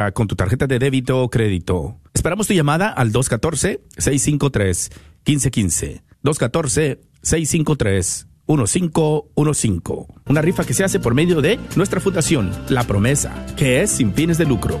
ah, con tu tarjeta de débito o crédito. Esperamos tu llamada al 214-653-1515. 214-653-1515. Una rifa que se hace por medio de nuestra fundación, La Promesa, que es sin fines de lucro.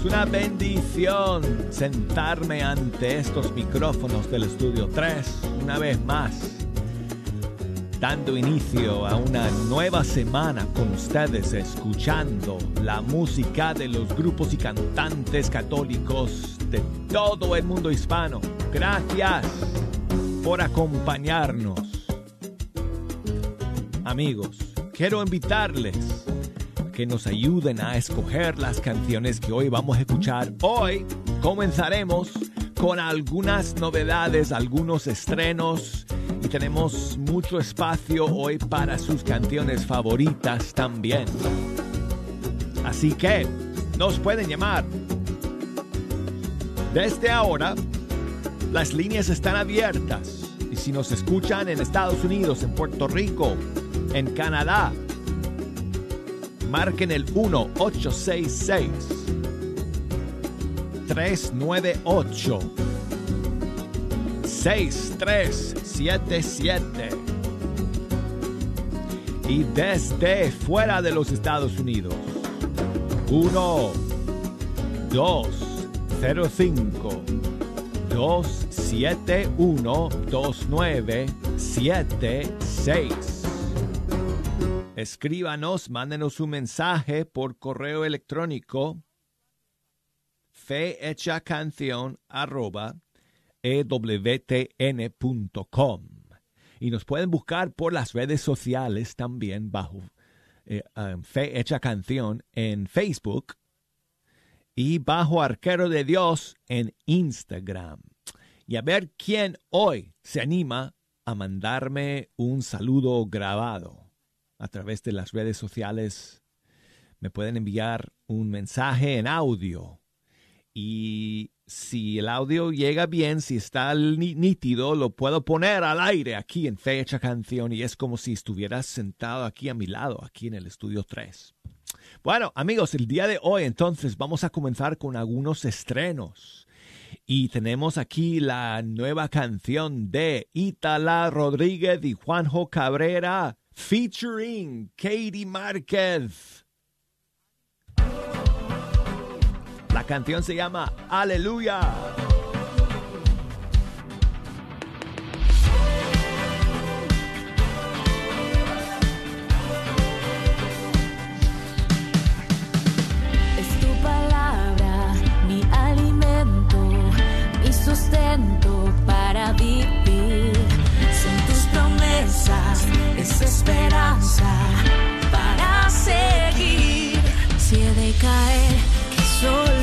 es una bendición sentarme ante estos micrófonos del estudio 3 una vez más, dando inicio a una nueva semana con ustedes, escuchando la música de los grupos y cantantes católicos de todo el mundo hispano. Gracias por acompañarnos. Amigos, quiero invitarles que nos ayuden a escoger las canciones que hoy vamos a escuchar. Hoy comenzaremos con algunas novedades, algunos estrenos y tenemos mucho espacio hoy para sus canciones favoritas también. Así que nos pueden llamar. Desde ahora, las líneas están abiertas y si nos escuchan en Estados Unidos, en Puerto Rico, en Canadá, marquen el 1-866 398 6377 y desde fuera de los Estados Unidos. 1 2 05 271 2976 Escríbanos, mándenos un mensaje por correo electrónico fehechacanción arroba ewtn.com y nos pueden buscar por las redes sociales también bajo eh, um, Fe Hecha Canción en Facebook y bajo Arquero de Dios en Instagram. Y a ver quién hoy se anima a mandarme un saludo grabado a través de las redes sociales. Me pueden enviar un mensaje en audio. Y si el audio llega bien, si está nítido, lo puedo poner al aire aquí en Fecha Canción y es como si estuvieras sentado aquí a mi lado, aquí en el estudio 3. Bueno, amigos, el día de hoy entonces vamos a comenzar con algunos estrenos. Y tenemos aquí la nueva canción de Itala Rodríguez y Juanjo Cabrera featuring Katie Márquez. La canción se llama Aleluya. Es tu palabra, mi alimento, mi sustento para vivir. Es esperanza para seguir. Si he de caer, que solo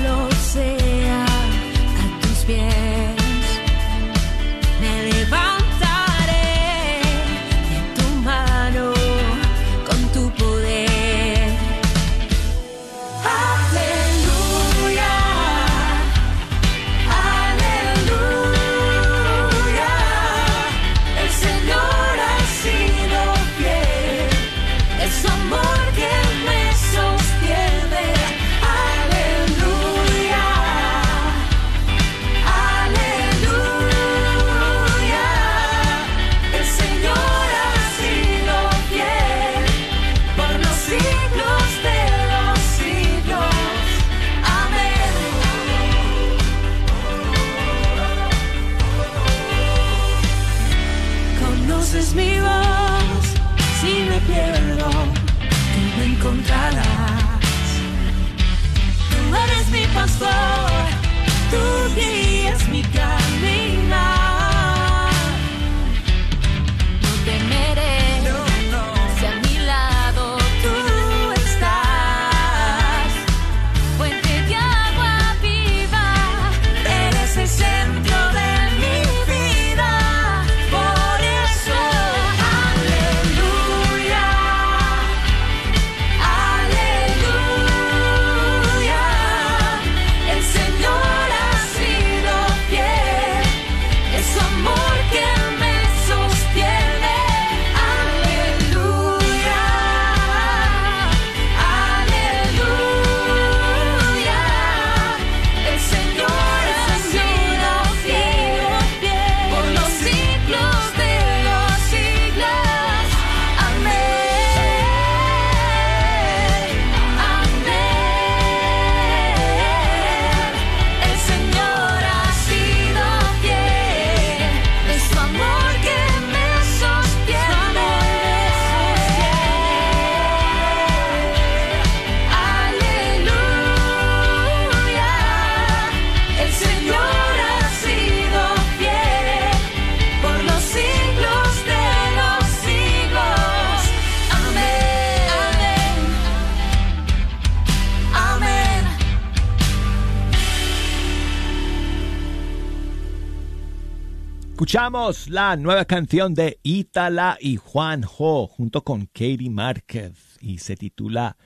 Escuchamos la nueva canción de Itala y Juanjo junto con Katie Márquez y se titula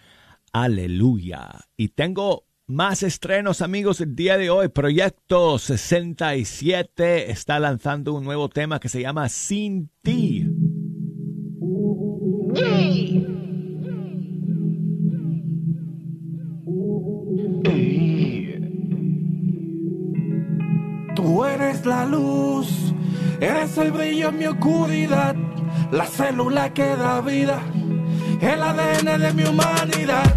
Aleluya. Y tengo más estrenos amigos el día de hoy. Proyecto 67 está lanzando un nuevo tema que se llama Sin ti. Tú eres la luz Eres el brillo en mi oscuridad, la célula que da vida, el ADN de mi humanidad.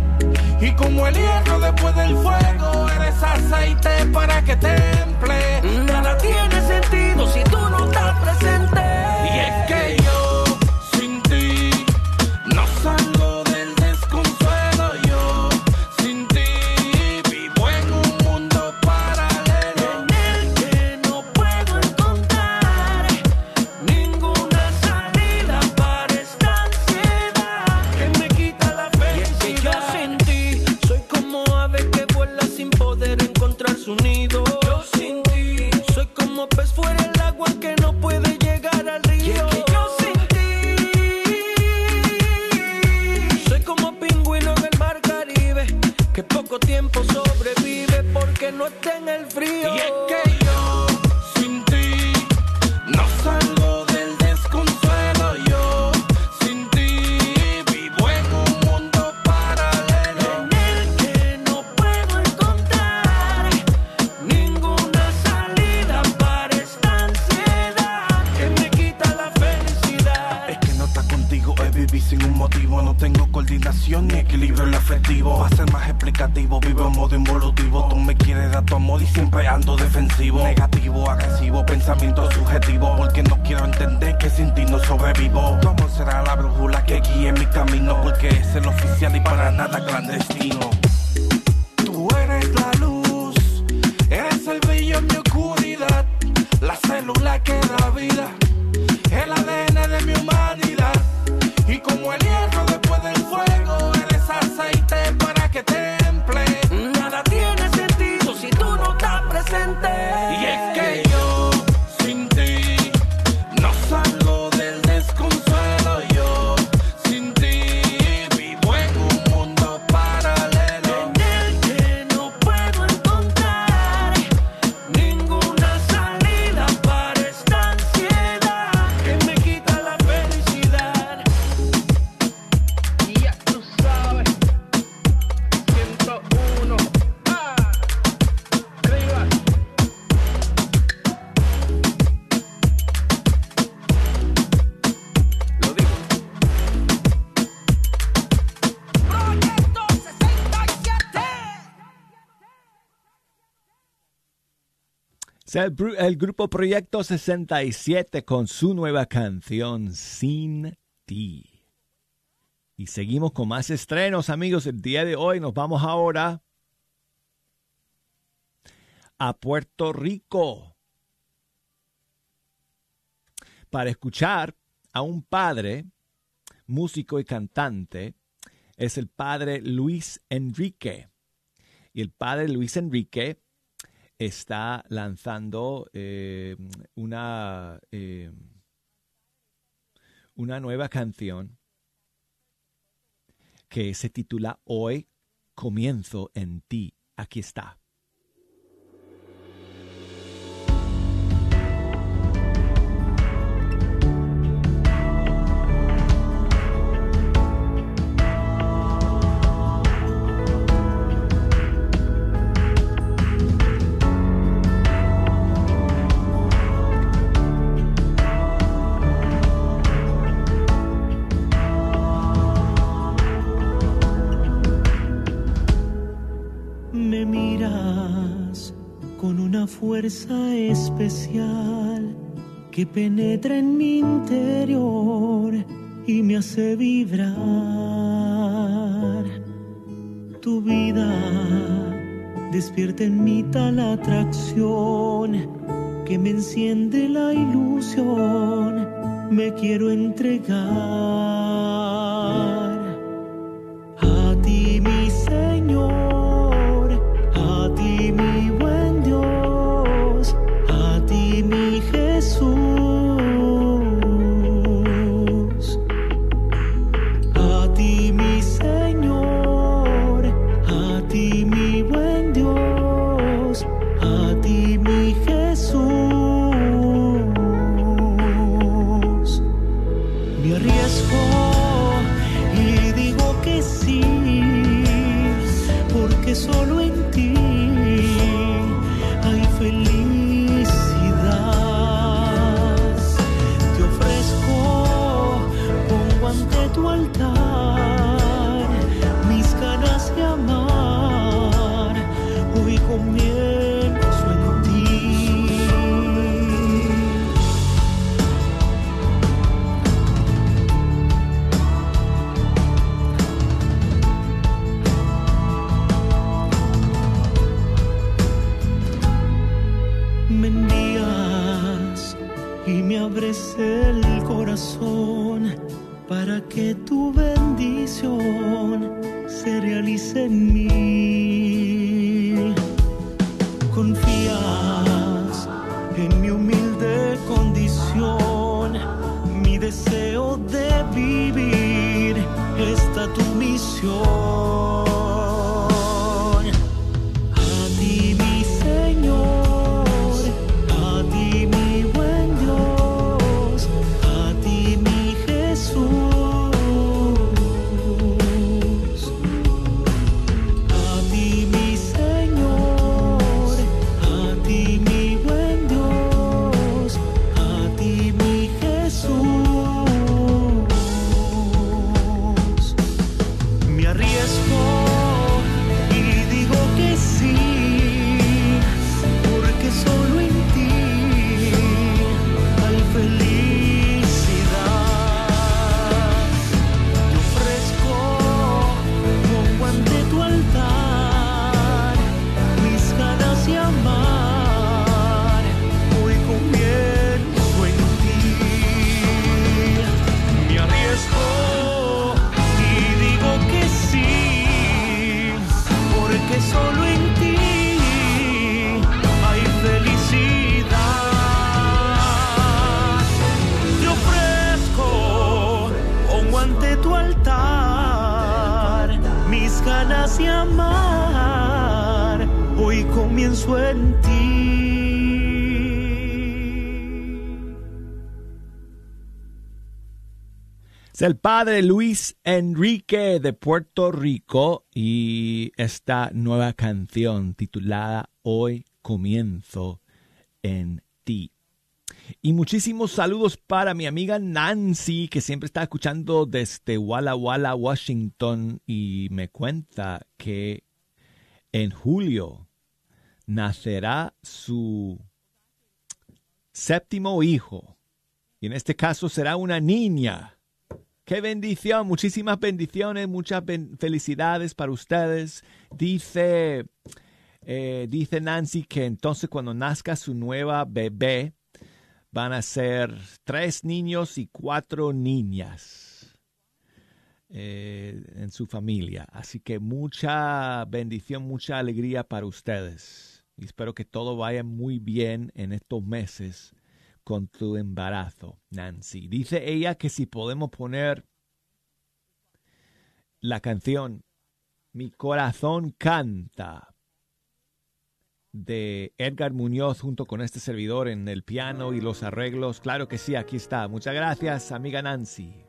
Y como el hierro después del fuego, eres aceite para que temple. Nada tiene sentido si tú no estás presente. Unidos. El, grupo Proyecto 67 con su nueva canción Sin ti. Y seguimos con más estrenos, amigos. El día de hoy nos vamos ahora a Puerto Rico para escuchar a un padre, músico y cantante. Es el padre Luis Enrique. Y el padre Luis Enrique está lanzando eh, una, eh, una nueva canción que se titula Hoy comienzo en ti. Aquí está. Especial que penetra en mi interior y me hace vibrar. Tu vida despierta en mí tal atracción que me enciende la ilusión. Me quiero entregar. El padre Luis Enrique de Puerto Rico y esta nueva canción titulada Hoy comienzo en ti. Y muchísimos saludos para mi amiga Nancy, que siempre está escuchando desde Walla Walla, Washington, y me cuenta que en julio nacerá su séptimo hijo. Y en este caso será una niña. Qué bendición, muchísimas bendiciones, muchas felicidades para ustedes. Dice, eh, dice Nancy que entonces cuando nazca su nueva bebé van a ser tres niños y cuatro niñas eh, en su familia. Así que mucha bendición, mucha alegría para ustedes. Y espero que todo vaya muy bien en estos meses con tu embarazo, Nancy. Dice ella que si podemos poner la canción Mi corazón canta de Edgar Muñoz junto con este servidor en el piano y los arreglos. Claro que sí, aquí está. Muchas gracias, amiga Nancy.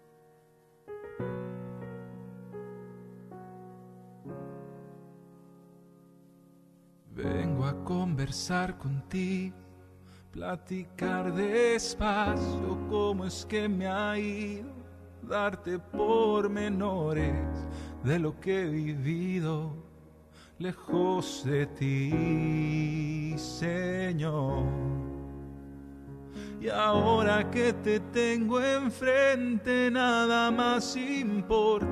Vengo a conversar contigo, platicar despacio cómo es que me ha ido, darte pormenores de lo que he vivido lejos de ti, Señor. Y ahora que te tengo enfrente, nada más importa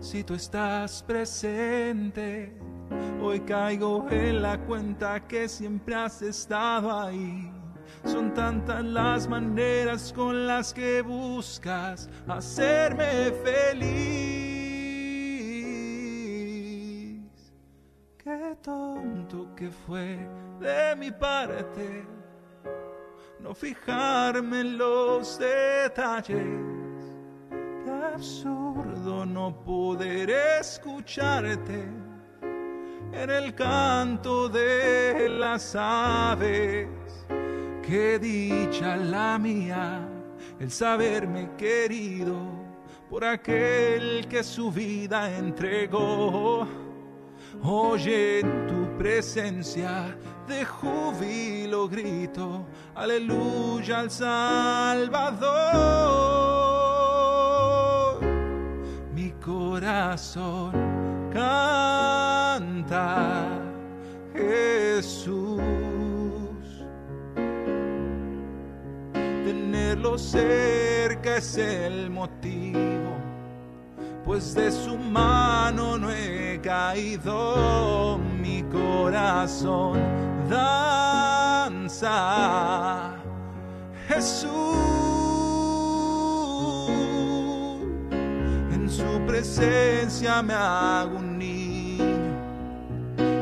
si tú estás presente. Hoy caigo en la cuenta que siempre has estado ahí. Son tantas las maneras con las que buscas hacerme feliz. Qué tonto que fue de mi parte no fijarme en los detalles. Qué absurdo no poder escucharte en el canto de las aves. Qué dicha la mía el saberme querido por aquel que su vida entregó. Hoy en tu presencia de júbilo grito, aleluya al Salvador. Mi corazón canta Jesús. Cerca es el motivo pues de su mano no he caído, mi corazón danza. Jesús, en su presencia me hago un niño,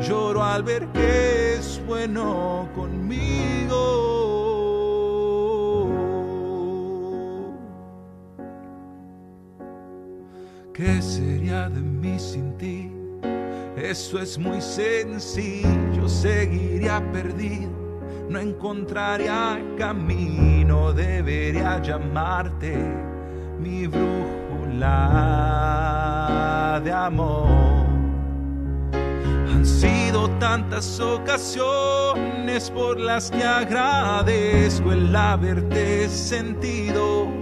lloro al ver que es bueno conmigo. ¿Qué sería de mí sin ti? Eso es muy sencillo, seguiría perdido, no encontraría camino, debería llamarte mi brújula de amor. Han sido tantas ocasiones por las que agradezco el haberte sentido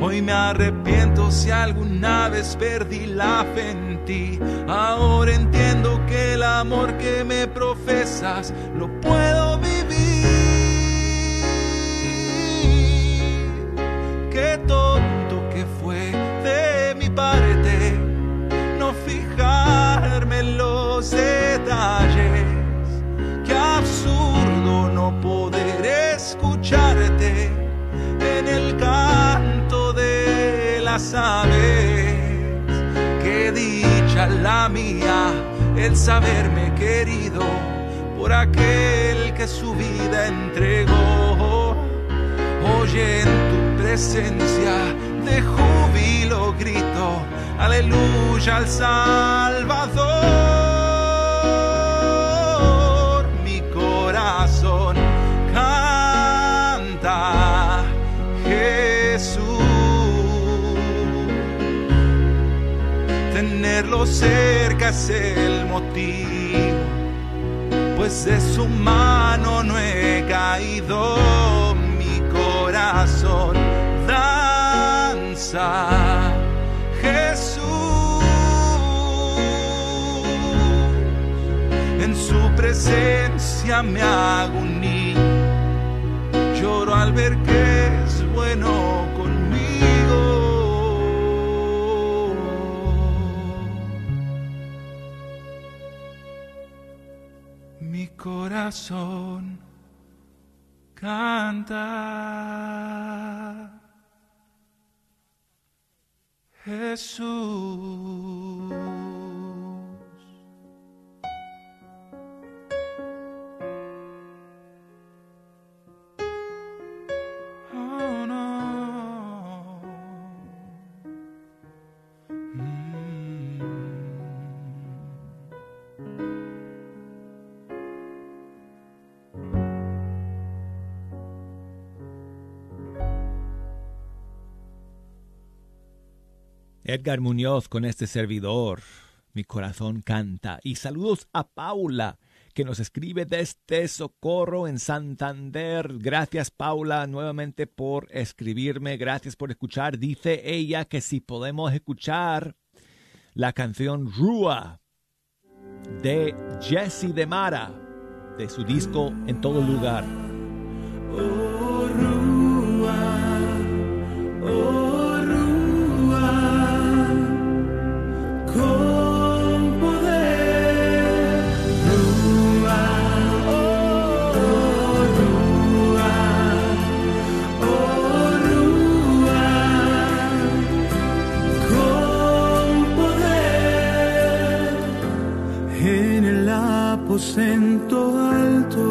Hoy me arrepiento si alguna vez perdí la fe en ti. Ahora entiendo que el amor que me profesas lo puedo vivir. Qué tonto que fue de mi parte no fijarme en los detalles. Qué absurdo no poder escucharte aves. Qué dicha la mía el saberme querido por aquel que su vida entregó. Hoy en tu presencia de júbilo grito, aleluya al Salvador. Tenerlo cerca es el motivo, pues de su mano no he caído. Mi corazón danza Jesús. En su presencia me hago un lloro al ver que es bueno corazón canta. Jesús. Edgar Muñoz con este servidor. Mi corazón canta. Y saludos a Paula, que nos escribe desde Socorro en Santander. Gracias, Paula, nuevamente por escribirme. Gracias por escuchar. Dice ella que si podemos escuchar la canción Rúa de Jesse de Mara, de su disco En todo lugar. Alto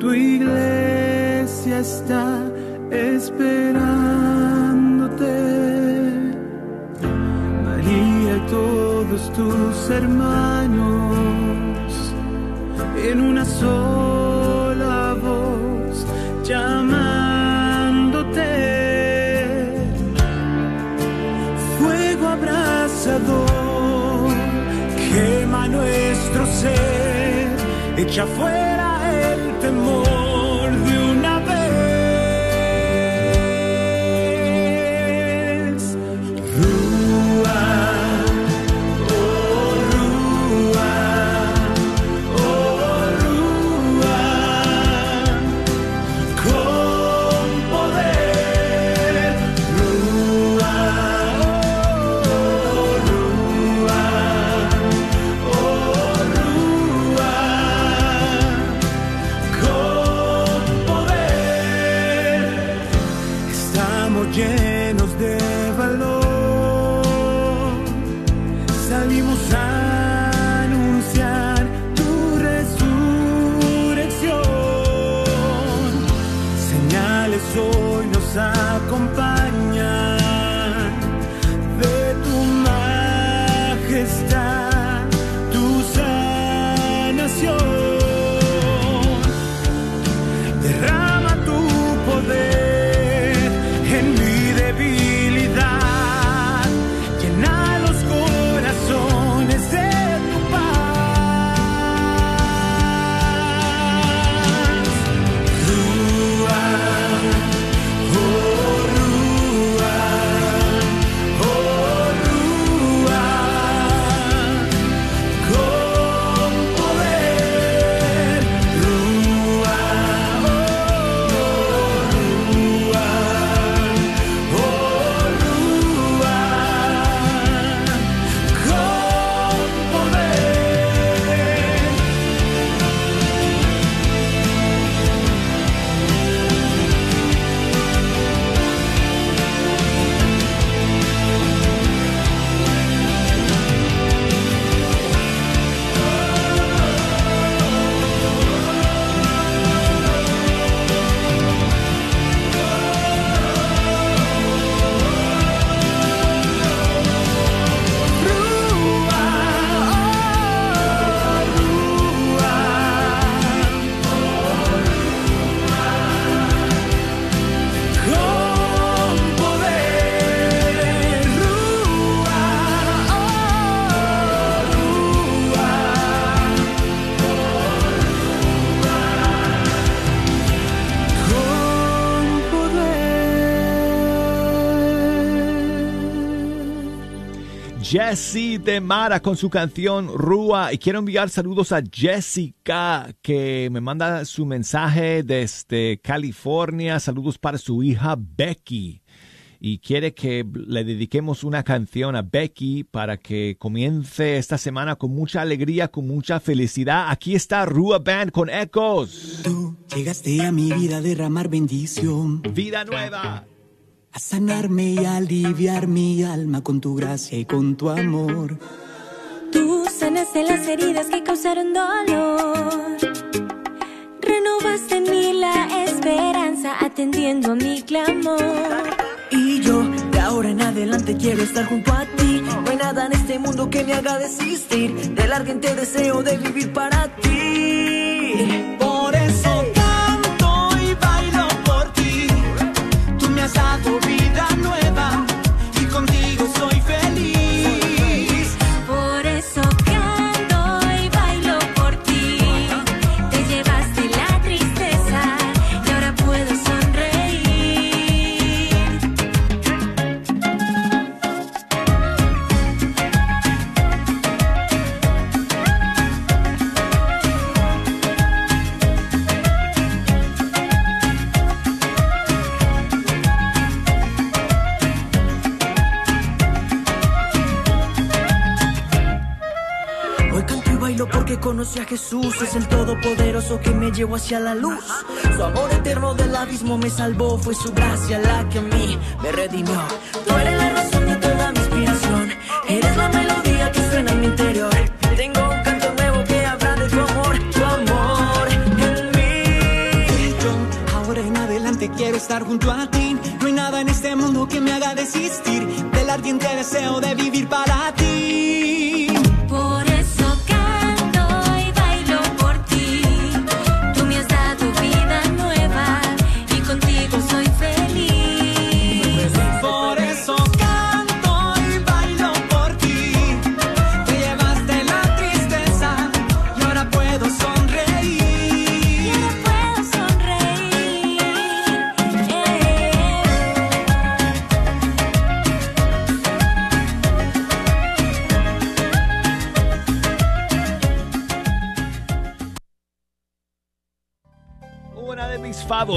tu iglesia está esperándote. María todos tus hermanos en una sola ser, echa fuera nos acompañan Jesse de Mara con su canción Rúa. Y quiero enviar saludos a Jessica, que me manda su mensaje desde California. Saludos para su hija Becky. Y quiere que le dediquemos una canción a Becky para que comience esta semana con mucha alegría, con mucha felicidad. Aquí está Rúa Band con Ecos. Tú llegaste a mi vida a derramar bendición, Vida nueva. A sanarme y aliviar mi alma con tu gracia y con tu amor. Tú sanaste las heridas que causaron dolor. Renovaste en mí la esperanza atendiendo a mi clamor. Y yo de ahora en adelante quiero estar junto a ti. No hay nada en este mundo que me haga desistir del ardiente deseo de vivir para ti. Tú me conocí a Jesús, es el todopoderoso que me llevó hacia la luz. Su amor eterno del abismo me salvó, fue su gracia la que a mí me redimió. Tú eres la razón de toda mi inspiración, eres la melodía que suena en mi interior. Tengo un canto nuevo que habla de tu amor, tu amor en mí. Yo ahora en adelante quiero estar junto a ti. No hay nada en este mundo que me haga desistir del ardiente deseo de vivir para ti.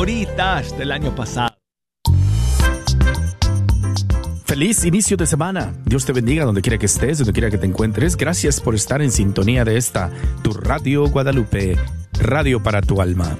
Del año pasado. Feliz inicio de semana. Dios te bendiga donde quiera que estés, donde quiera que te encuentres. Gracias por estar en sintonía de esta, tu Radio Guadalupe, radio para tu alma.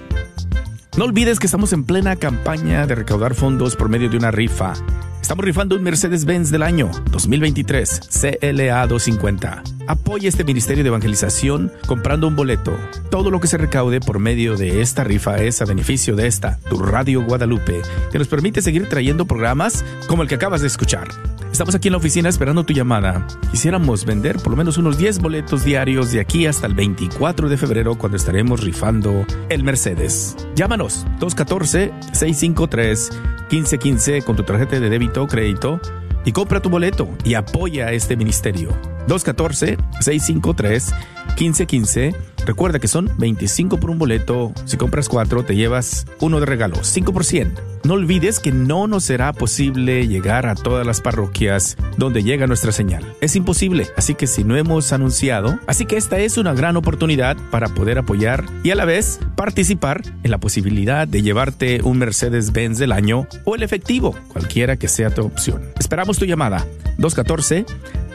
No olvides que estamos en plena campaña de recaudar fondos por medio de una rifa. Estamos rifando un Mercedes-Benz del año 2023 CLA 250. Apoya este ministerio de evangelización comprando un boleto. Todo lo que se recaude por medio de esta rifa es a beneficio de esta, tu Radio Guadalupe, que nos permite seguir trayendo programas como el que acabas de escuchar. Estamos aquí en la oficina esperando tu llamada. Quisiéramos vender por lo menos unos 10 boletos diarios de aquí hasta el 24 de febrero cuando estaremos rifando el Mercedes. Llámanos 214-653-1515 con tu tarjeta de débito o crédito y compra tu boleto y apoya a este ministerio. 214-653-1515. Recuerda que son 25 por un boleto. Si compras 4, te llevas uno de regalo, 5%. No olvides que no nos será posible llegar a todas las parroquias donde llega nuestra señal. Es imposible, así que si no hemos anunciado, así que esta es una gran oportunidad para poder apoyar y a la vez participar en la posibilidad de llevarte un Mercedes-Benz del año o el efectivo, cualquiera que sea tu opción. Esperamos tu llamada. 214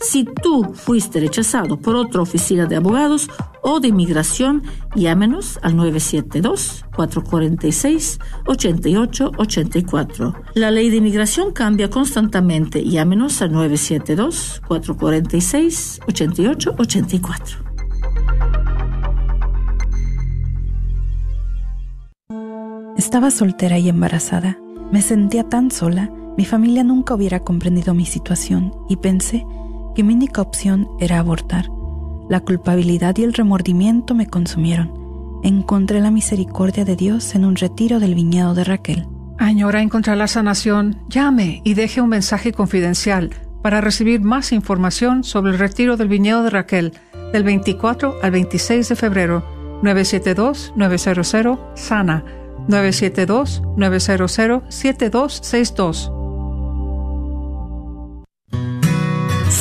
Si tú fuiste rechazado por otra oficina de abogados o de inmigración, llámenos al 972-446-8884. La ley de inmigración cambia constantemente. Llámenos al 972-446-8884. Estaba soltera y embarazada. Me sentía tan sola, mi familia nunca hubiera comprendido mi situación y pensé que mi única opción era abortar. La culpabilidad y el remordimiento me consumieron. Encontré la misericordia de Dios en un retiro del viñedo de Raquel. Añora encontrar la sanación, llame y deje un mensaje confidencial para recibir más información sobre el retiro del viñedo de Raquel del 24 al 26 de febrero 972-900 Sana 972-900-7262.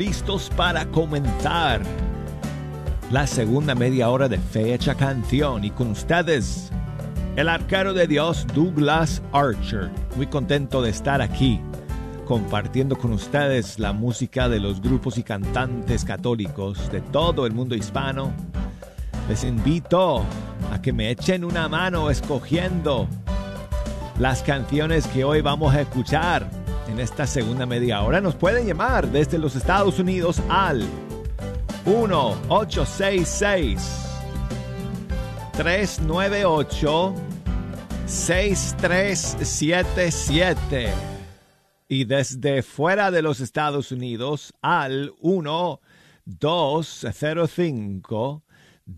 Listos para comenzar la segunda media hora de Fecha Canción y con ustedes el arquero de Dios Douglas Archer. Muy contento de estar aquí compartiendo con ustedes la música de los grupos y cantantes católicos de todo el mundo hispano. Les invito a que me echen una mano escogiendo las canciones que hoy vamos a escuchar en esta segunda media hora. Nos pueden llamar desde los Estados Unidos al 1-866 398 6377 Y desde fuera de los Estados Unidos al 1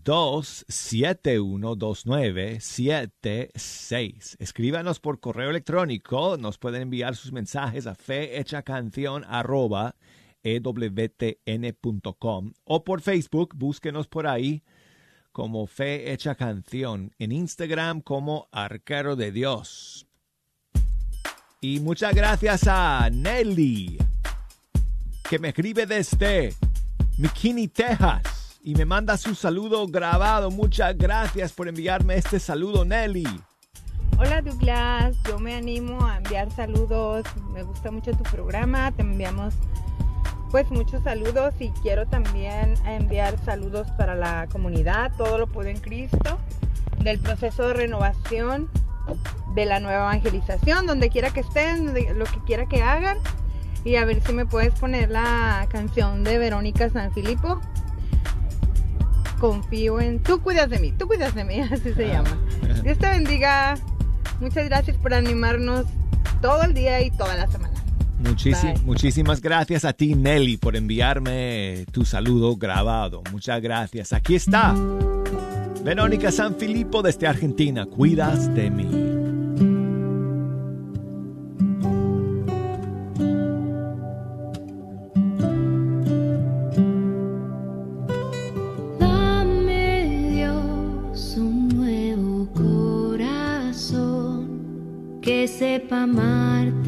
205 271 2976. Escríbanos por correo electrónico. Nos pueden enviar sus mensajes a fehechacanción arroba ewtn.com o por Facebook. Búsquenos por ahí como Fe Hecha Canción. En Instagram como Arquero de Dios. Y muchas gracias a Nelly, que me escribe desde McKinney, Texas y me manda su saludo grabado. Muchas gracias por enviarme este saludo, Nelly. Hola Douglas, yo me animo a enviar saludos. Me gusta mucho tu programa. Te enviamos pues muchos saludos y quiero también enviar saludos para la comunidad. Todo lo puedo en Cristo. Del proceso de renovación de la nueva evangelización, donde quiera que estén, lo que quiera que hagan. Y a ver si me puedes poner la canción de Verónica San Filipo confío en tú cuidas de mí, tú cuidas de mí, así se llama. Dios te bendiga. Muchas gracias por animarnos todo el día y toda la semana. muchísimas gracias a ti, Nelly, por enviarme tu saludo grabado. Muchas gracias. Aquí está. Verónica San Filipo desde Argentina. Cuidas de mí. Verónica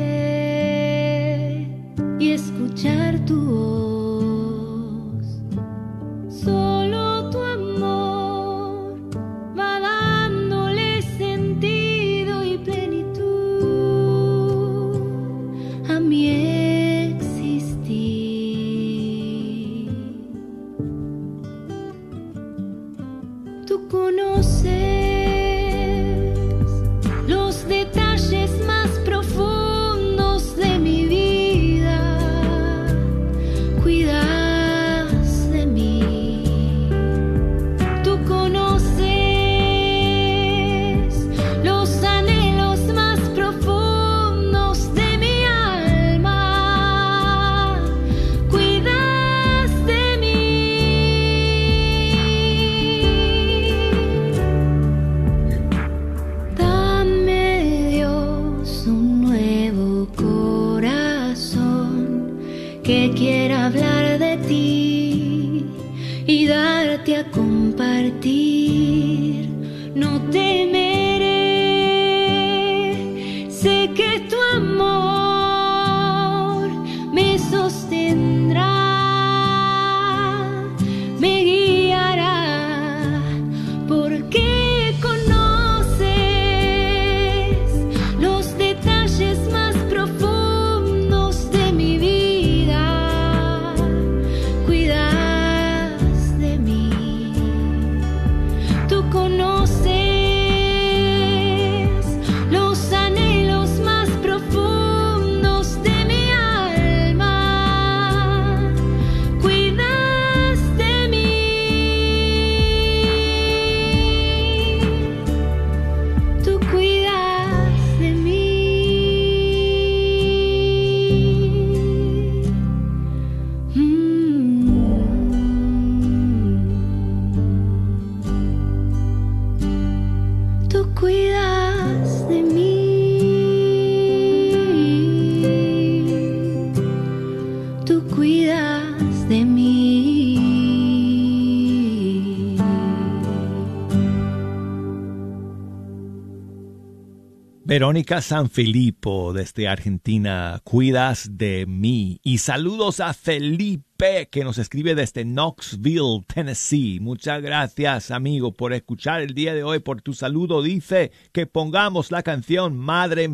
San Filipo desde Argentina, cuidas de mí. Y saludos a Felipe que nos escribe desde Knoxville, Tennessee. Muchas gracias amigo por escuchar el día de hoy, por tu saludo. Dice que pongamos la canción Madre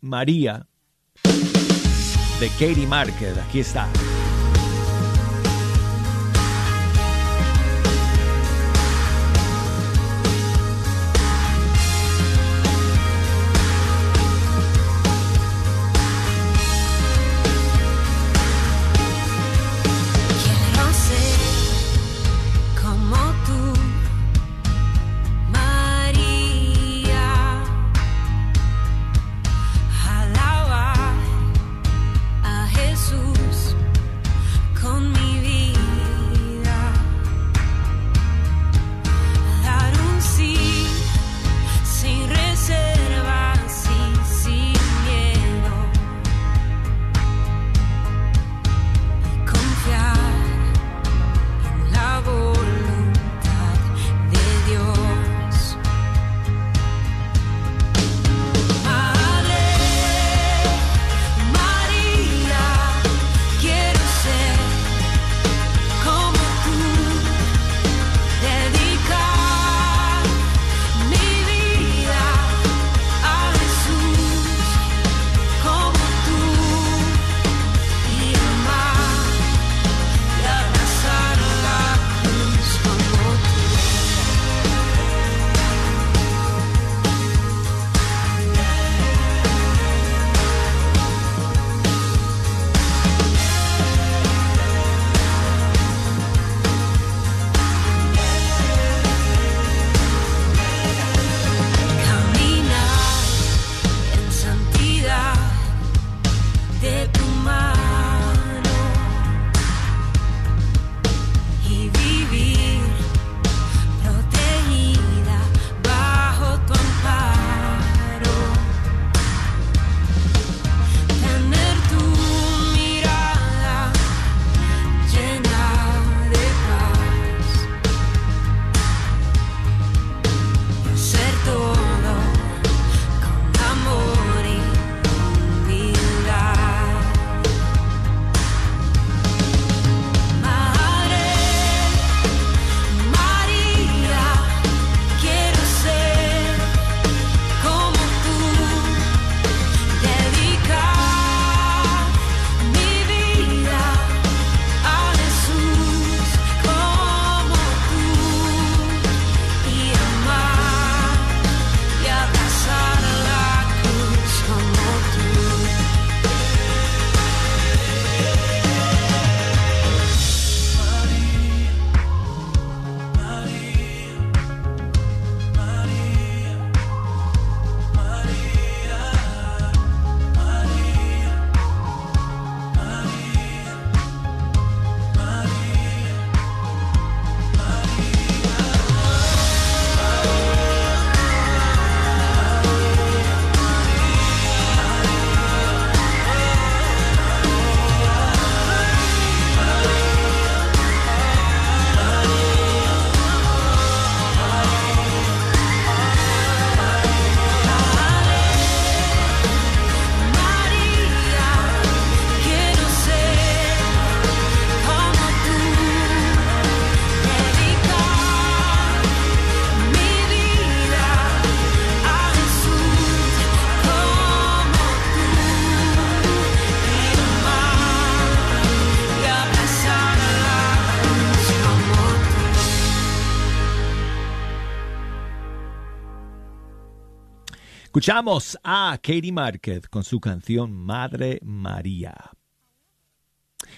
María de Katie Márquez. Aquí está. Escuchamos a Katie Márquez con su canción Madre María.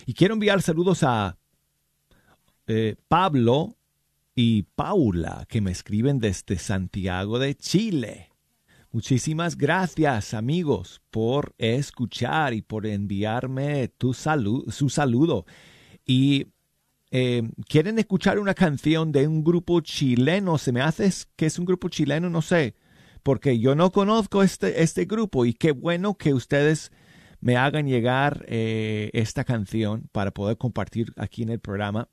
Y quiero enviar saludos a eh, Pablo y Paula que me escriben desde Santiago de Chile. Muchísimas gracias amigos por escuchar y por enviarme tu su saludo. Y eh, quieren escuchar una canción de un grupo chileno. Se me hace que es un grupo chileno, no sé, porque yo no conozco este, este grupo y qué bueno que ustedes me hagan llegar eh, esta canción para poder compartir aquí en el programa.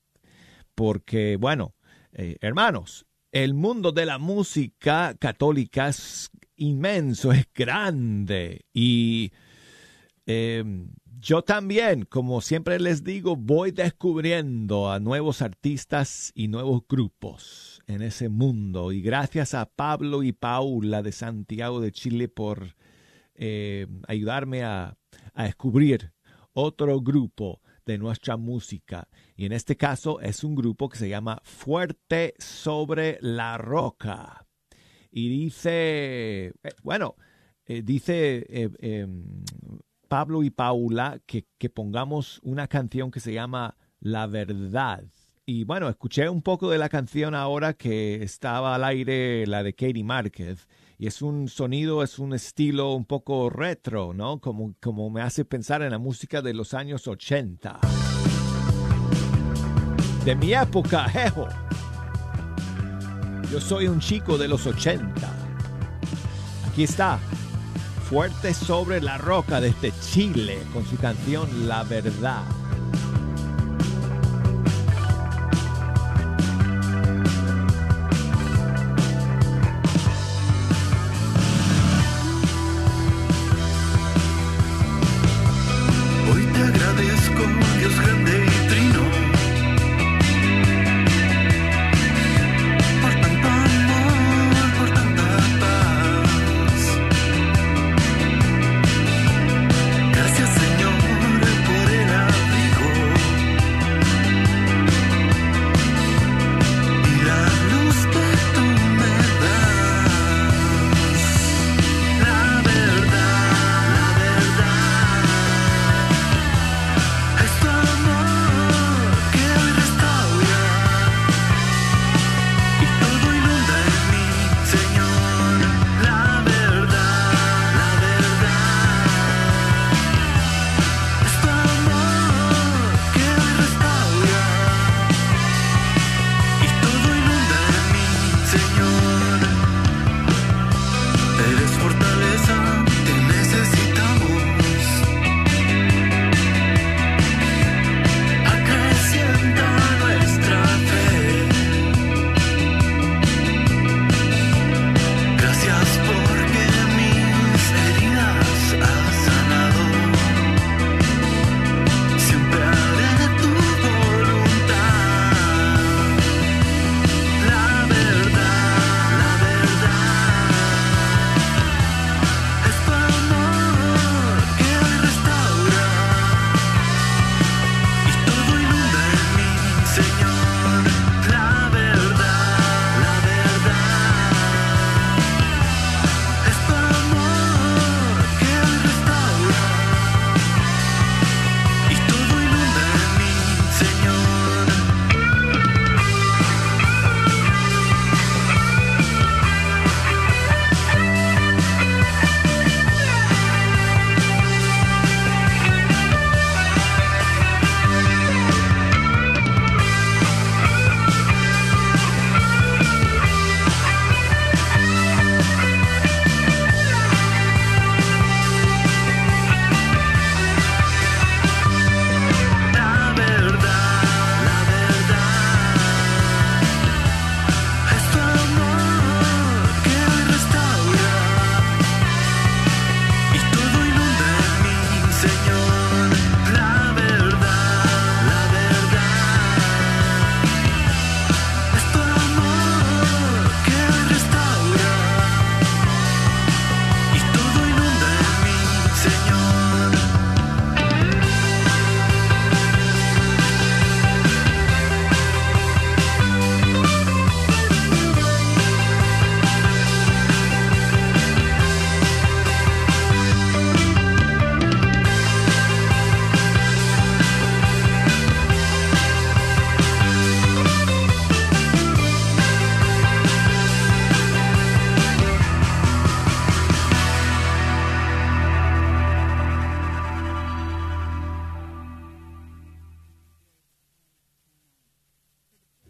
Porque, bueno, eh, hermanos, el mundo de la música católica es inmenso, es grande. Y em, yo también, como siempre les digo, voy descubriendo a nuevos artistas y nuevos grupos en ese mundo. Y gracias a Pablo y Paula de Santiago de Chile por eh, ayudarme a, a descubrir otro grupo de nuestra música. Y en este caso es un grupo que se llama Fuerte sobre la Roca y dice, eh, bueno, eh, dice em, Pablo y Paula que, que pongamos una canción que se llama La Verdad. Y bueno, escuché un poco de la canción ahora que estaba al aire, la de Katie Márquez. Y es un sonido, es un estilo un poco retro, ¿no? Como, como me hace pensar en la música de los años 80. De mi época, jejo. Yo soy un chico de los 80. Aquí está, fuerte sobre la roca desde Chile con su canción La Verdad.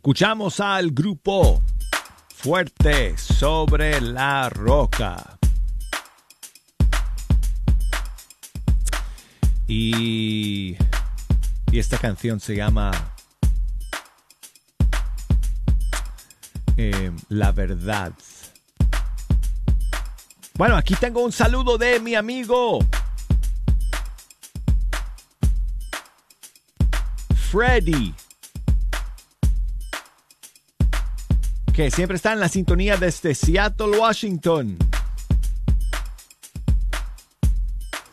Escuchamos al grupo Fuerte sobre la Roca. Y, y esta canción se llama eh, La Verdad. Bueno, aquí tengo un saludo de mi amigo Freddy. Que siempre está en la sintonía desde Seattle, Washington.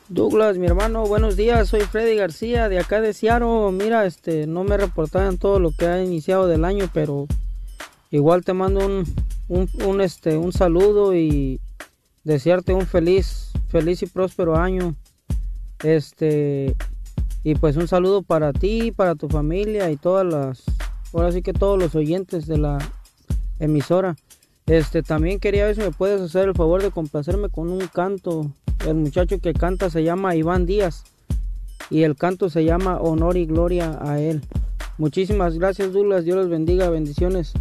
Douglas, mi hermano, buenos días. Soy Freddy García de acá de Seattle. Mira, este, no me reportaban todo lo que ha iniciado del año, pero igual te mando un, un, un, este, un saludo y desearte un feliz, feliz y próspero año. Este, y pues un saludo para ti, para tu familia y todas las, ahora sí que todos los oyentes de la emisora. Este, también quería ver si me puedes hacer el favor de complacerme con un canto. El muchacho que canta se llama Iván Díaz y el canto se llama Honor y Gloria a él. Muchísimas gracias, Douglas. Dios los bendiga. Bendiciones.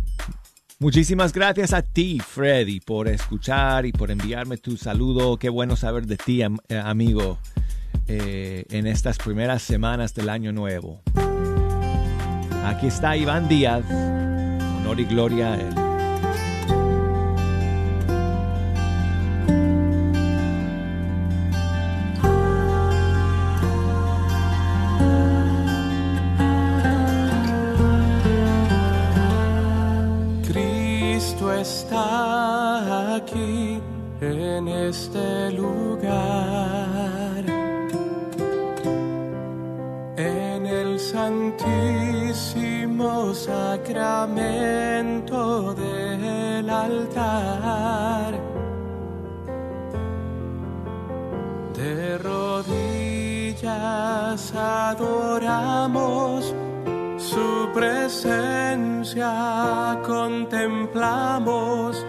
Muchísimas gracias a ti, Freddy, por escuchar y por enviarme tu saludo. Qué bueno saber de ti, eh, amigo, eh, en estas primeras semanas del año nuevo. Aquí está Iván Díaz. Honor y gloria a él. Cristo está aquí en este lugar, en el santísimo sacramento del altar. De rodillas adoramos su presencia contemplamos,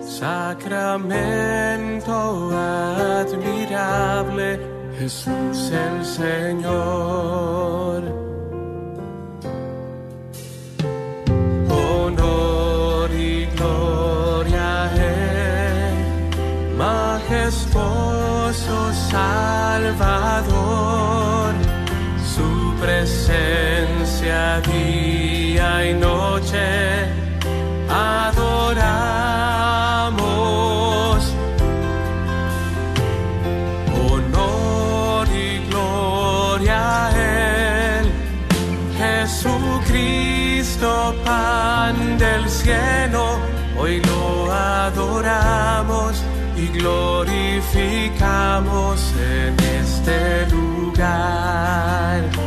sacramento admirable, Jesús el Señor. Honor y gloria majestuoso Salvador su presencia día y noche adoramos. Honor y gloria a Él, Jesucristo, pan del cielo, hoy lo adoramos y glorificamos en este lugar.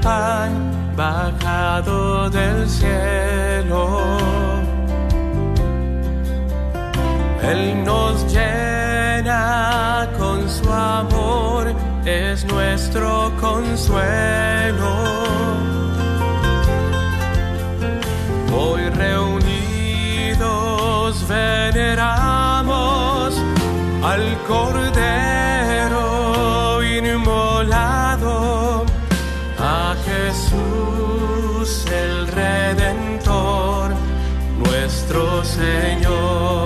Pan bajado del cielo. Él nos llena con su amor, es nuestro consuelo. Hoy reunidos veneramos al Cordero Señor.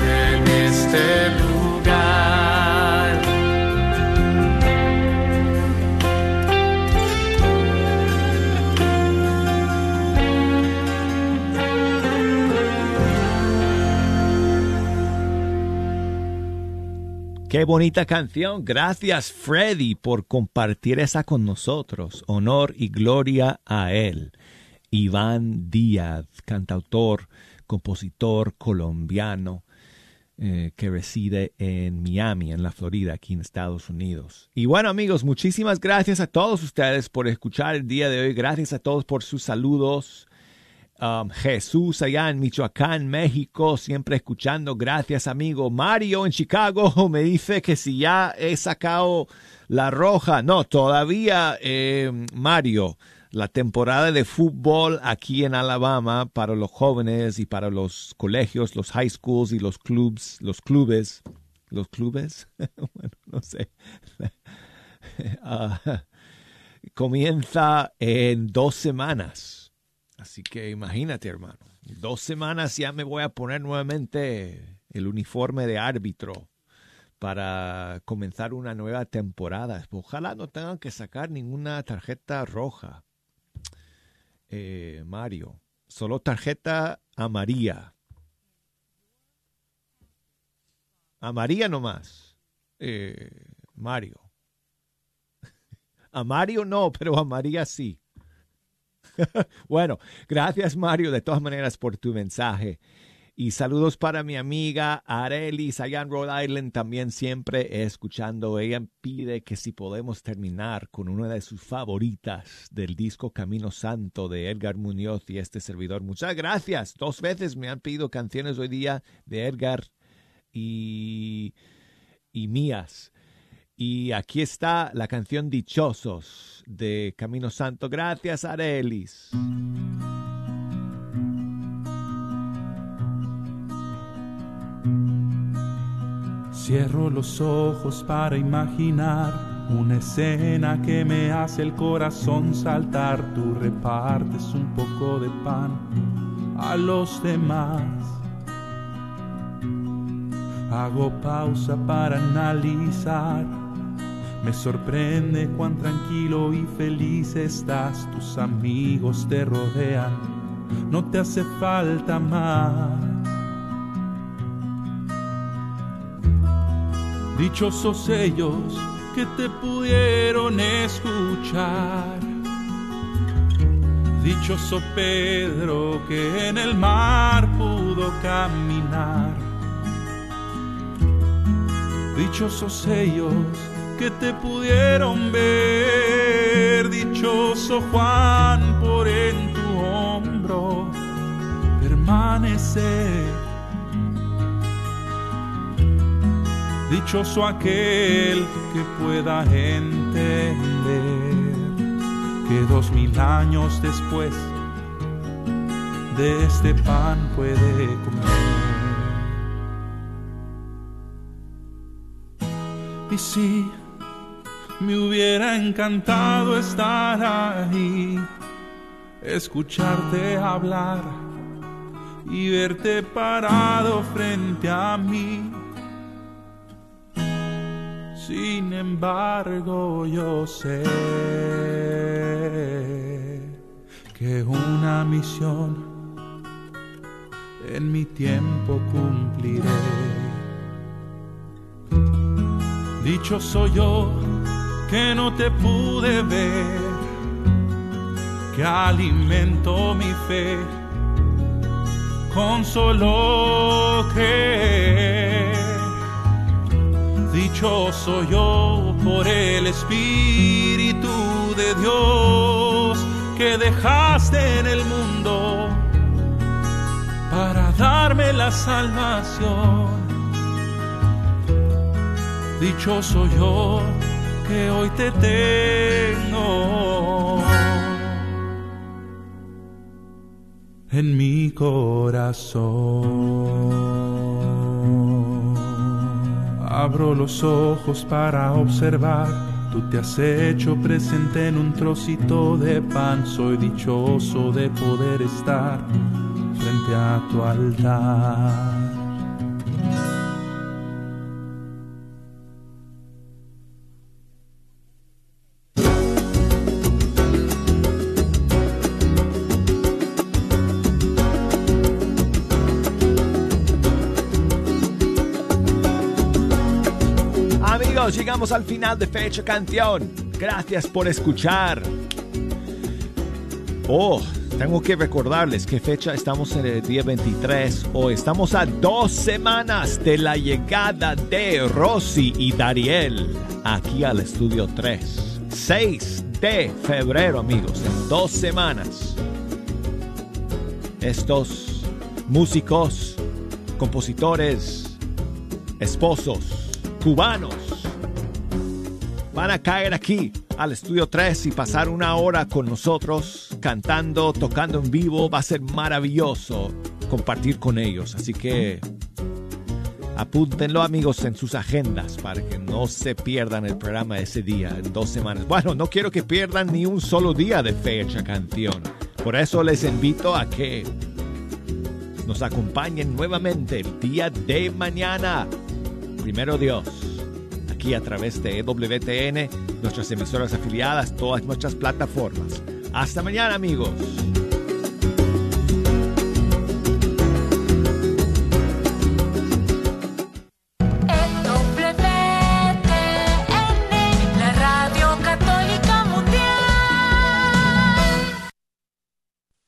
En este lugar. Qué bonita canción. Gracias Freddy por compartir esa con nosotros. Honor y gloria a él. Iván Díaz, cantautor, compositor colombiano eh, que reside en Miami, en la Florida, aquí en Estados Unidos. Y bueno amigos, muchísimas gracias a todos ustedes por escuchar el día de hoy. Gracias a todos por sus saludos. Um, Jesús allá en Michoacán, México, siempre escuchando. Gracias, amigo. Mario en Chicago me dice que si ya he sacado la roja. No, todavía, eh, Mario. La temporada de fútbol aquí en Alabama para los jóvenes y para los colegios, los high schools y los clubs, los clubes, los clubes, bueno, no sé. Ah, comienza en dos semanas. Así que imagínate, hermano. Dos semanas ya me voy a poner nuevamente el uniforme de árbitro para comenzar una nueva temporada. Ojalá no tengan que sacar ninguna tarjeta roja. Eh, Mario, solo tarjeta amarilla. Amarilla nomás. Eh, Mario. A Mario no, pero a María sí. bueno, gracias Mario de todas maneras por tu mensaje. Y saludos para mi amiga Arelis allá en Rhode Island, también siempre escuchando. Ella pide que si podemos terminar con una de sus favoritas del disco Camino Santo de Edgar Muñoz y este servidor. Muchas gracias. Dos veces me han pedido canciones hoy día de Edgar y, y mías. Y aquí está la canción Dichosos de Camino Santo. Gracias, Arelis. Cierro los ojos para imaginar una escena que me hace el corazón saltar. Tú repartes un poco de pan a los demás. Hago pausa para analizar. Me sorprende cuán tranquilo y feliz estás. Tus amigos te rodean. No te hace falta más. Dichosos ellos que te pudieron escuchar. Dichoso Pedro que en el mar pudo caminar. Dichosos ellos que te pudieron ver. Dichoso Juan por en tu hombro permanecer. Dichoso aquel que pueda entender que dos mil años después de este pan puede comer. Y si me hubiera encantado estar ahí, escucharte hablar y verte parado frente a mí. Sin embargo, yo sé que una misión en mi tiempo cumpliré. Dicho soy yo que no te pude ver, que alimento mi fe con solo. Dichoso yo por el Espíritu de Dios que dejaste en el mundo para darme la salvación. Dichoso yo que hoy te tengo en mi corazón. Abro los ojos para observar, tú te has hecho presente en un trocito de pan, soy dichoso de poder estar frente a tu altar. Llegamos al final de Fecha Canción. Gracias por escuchar. Oh, tengo que recordarles qué fecha estamos en el día 23. Hoy estamos a dos semanas de la llegada de Rosy y Dariel aquí al estudio 3. 6 de febrero, amigos, en dos semanas. Estos músicos, compositores, esposos, cubanos, van a caer aquí al estudio 3 y pasar una hora con nosotros cantando, tocando en vivo. Va a ser maravilloso compartir con ellos. Así que apúntenlo amigos en sus agendas para que no se pierdan el programa ese día en dos semanas. Bueno, no quiero que pierdan ni un solo día de fecha canción. Por eso les invito a que nos acompañen nuevamente el día de mañana. Primero Dios aquí a través de EWTN, nuestras emisoras afiliadas, todas nuestras plataformas. Hasta mañana amigos.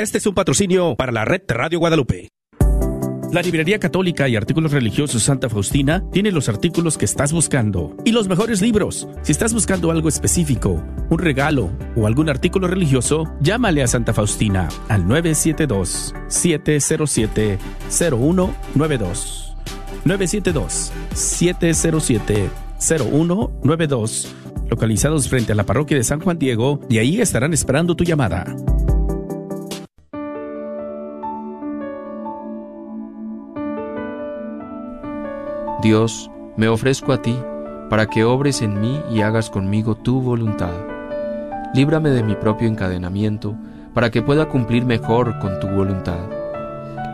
Este es un patrocinio para la red Radio Guadalupe. La Librería Católica y Artículos Religiosos Santa Faustina tiene los artículos que estás buscando y los mejores libros. Si estás buscando algo específico, un regalo o algún artículo religioso, llámale a Santa Faustina al 972-707-0192. 972-707-0192. Localizados frente a la parroquia de San Juan Diego y ahí estarán esperando tu llamada. Dios, me ofrezco a ti, para que obres en mí y hagas conmigo tu voluntad. Líbrame de mi propio encadenamiento, para que pueda cumplir mejor con tu voluntad.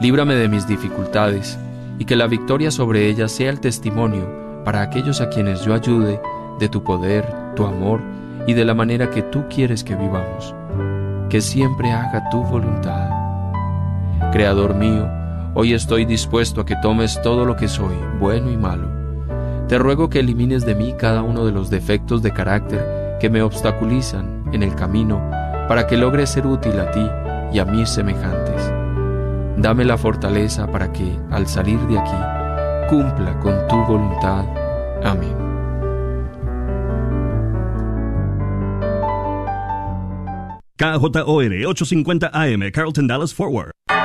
Líbrame de mis dificultades, y que la victoria sobre ellas sea el testimonio para aquellos a quienes yo ayude de tu poder, tu amor y de la manera que tú quieres que vivamos. Que siempre haga tu voluntad. Creador mío, Hoy estoy dispuesto a que tomes todo lo que soy, bueno y malo. Te ruego que elimines de mí cada uno de los defectos de carácter que me obstaculizan en el camino para que logre ser útil a ti y a mis semejantes. Dame la fortaleza para que, al salir de aquí, cumpla con tu voluntad. Amén. KJOR 850 AM, Carlton Dallas Forward.